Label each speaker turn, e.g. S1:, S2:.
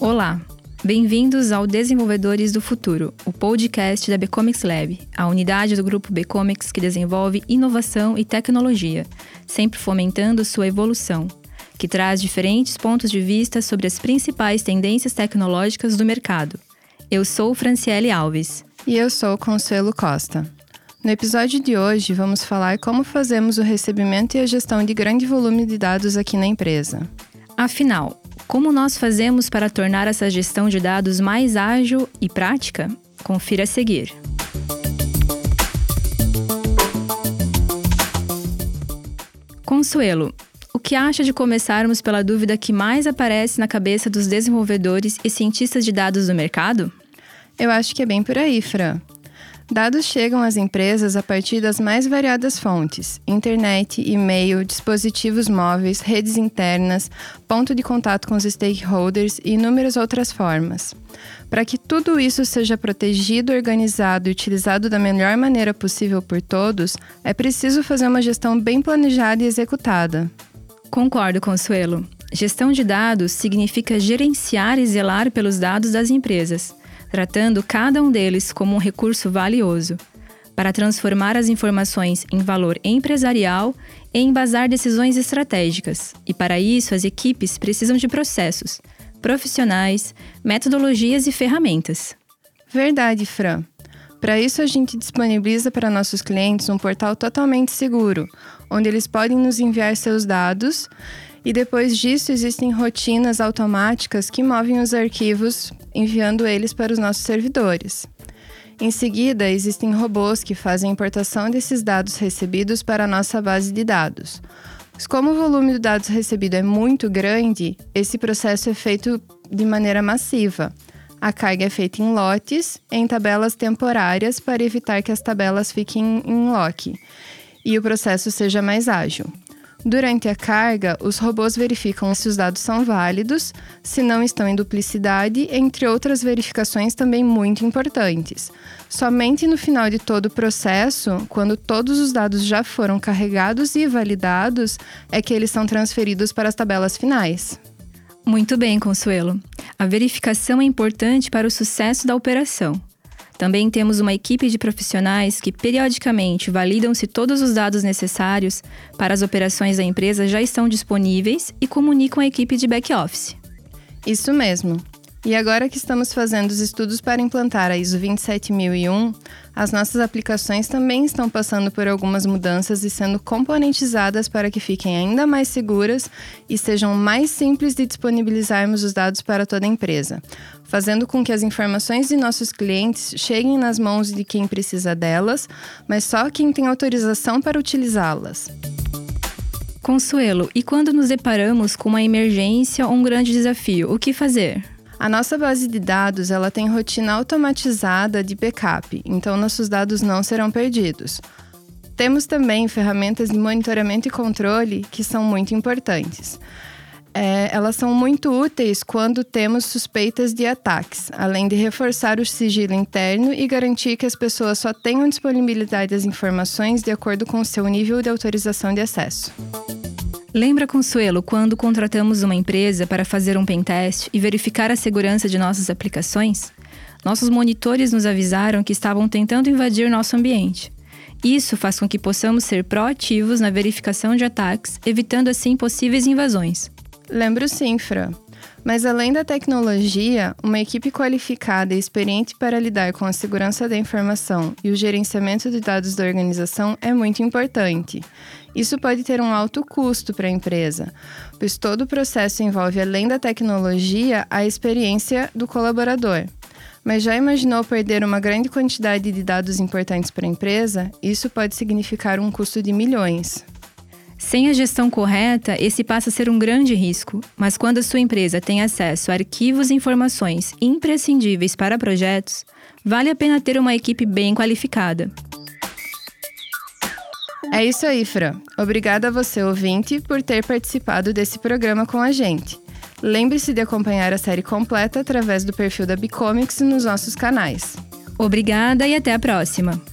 S1: Olá, bem-vindos ao Desenvolvedores do Futuro, o podcast da Becomics Lab, a unidade do grupo Becomics que desenvolve inovação e tecnologia, sempre fomentando sua evolução, que traz diferentes pontos de vista sobre as principais tendências tecnológicas do mercado. Eu sou Franciele Alves.
S2: E eu sou Consuelo Costa. No episódio de hoje, vamos falar como fazemos o recebimento e a gestão de grande volume de dados aqui na empresa.
S1: Afinal, como nós fazemos para tornar essa gestão de dados mais ágil e prática? Confira a seguir. Consuelo, o que acha de começarmos pela dúvida que mais aparece na cabeça dos desenvolvedores e cientistas de dados do mercado?
S2: Eu acho que é bem por aí, Fran. Dados chegam às empresas a partir das mais variadas fontes: internet, e-mail, dispositivos móveis, redes internas, ponto de contato com os stakeholders e inúmeras outras formas. Para que tudo isso seja protegido, organizado e utilizado da melhor maneira possível por todos, é preciso fazer uma gestão bem planejada e executada.
S1: Concordo, Consuelo. Gestão de dados significa gerenciar e zelar pelos dados das empresas tratando cada um deles como um recurso valioso, para transformar as informações em valor empresarial e embasar decisões estratégicas. E para isso, as equipes precisam de processos, profissionais, metodologias e ferramentas.
S2: Verdade, Fran. Para isso, a gente disponibiliza para nossos clientes um portal totalmente seguro, onde eles podem nos enviar seus dados e depois disso, existem rotinas automáticas que movem os arquivos, enviando eles para os nossos servidores. Em seguida, existem robôs que fazem a importação desses dados recebidos para a nossa base de dados. Como o volume de dados recebido é muito grande, esse processo é feito de maneira massiva. A carga é feita em lotes, em tabelas temporárias, para evitar que as tabelas fiquem em lock e o processo seja mais ágil. Durante a carga, os robôs verificam se os dados são válidos, se não estão em duplicidade, entre outras verificações também muito importantes. Somente no final de todo o processo, quando todos os dados já foram carregados e validados, é que eles são transferidos para as tabelas finais.
S1: Muito bem, Consuelo. A verificação é importante para o sucesso da operação. Também temos uma equipe de profissionais que periodicamente validam se todos os dados necessários para as operações da empresa já estão disponíveis e comunicam a equipe de back-office.
S2: Isso mesmo. E agora que estamos fazendo os estudos para implantar a ISO 27001, as nossas aplicações também estão passando por algumas mudanças e sendo componentizadas para que fiquem ainda mais seguras e sejam mais simples de disponibilizarmos os dados para toda a empresa, fazendo com que as informações de nossos clientes cheguem nas mãos de quem precisa delas, mas só quem tem autorização para utilizá-las.
S1: Consuelo, e quando nos deparamos com uma emergência ou um grande desafio, o que fazer?
S2: A nossa base de dados ela tem rotina automatizada de backup, então nossos dados não serão perdidos. Temos também ferramentas de monitoramento e controle que são muito importantes. É, elas são muito úteis quando temos suspeitas de ataques, além de reforçar o sigilo interno e garantir que as pessoas só tenham disponibilidade das informações de acordo com o seu nível de autorização de acesso.
S1: Lembra, Consuelo, quando contratamos uma empresa para fazer um pentest e verificar a segurança de nossas aplicações? Nossos monitores nos avisaram que estavam tentando invadir nosso ambiente. Isso faz com que possamos ser proativos na verificação de ataques, evitando assim possíveis invasões.
S2: Lembro sim, Fran. Mas além da tecnologia, uma equipe qualificada e experiente para lidar com a segurança da informação e o gerenciamento de dados da organização é muito importante. Isso pode ter um alto custo para a empresa, pois todo o processo envolve, além da tecnologia, a experiência do colaborador. Mas já imaginou perder uma grande quantidade de dados importantes para a empresa? Isso pode significar um custo de milhões.
S1: Sem a gestão correta, esse passa a ser um grande risco, mas quando a sua empresa tem acesso a arquivos e informações imprescindíveis para projetos, vale a pena ter uma equipe bem qualificada.
S2: É isso aí, Fran. Obrigada a você, ouvinte, por ter participado desse programa com a gente. Lembre-se de acompanhar a série completa através do perfil da Bicomics nos nossos canais.
S1: Obrigada e até a próxima!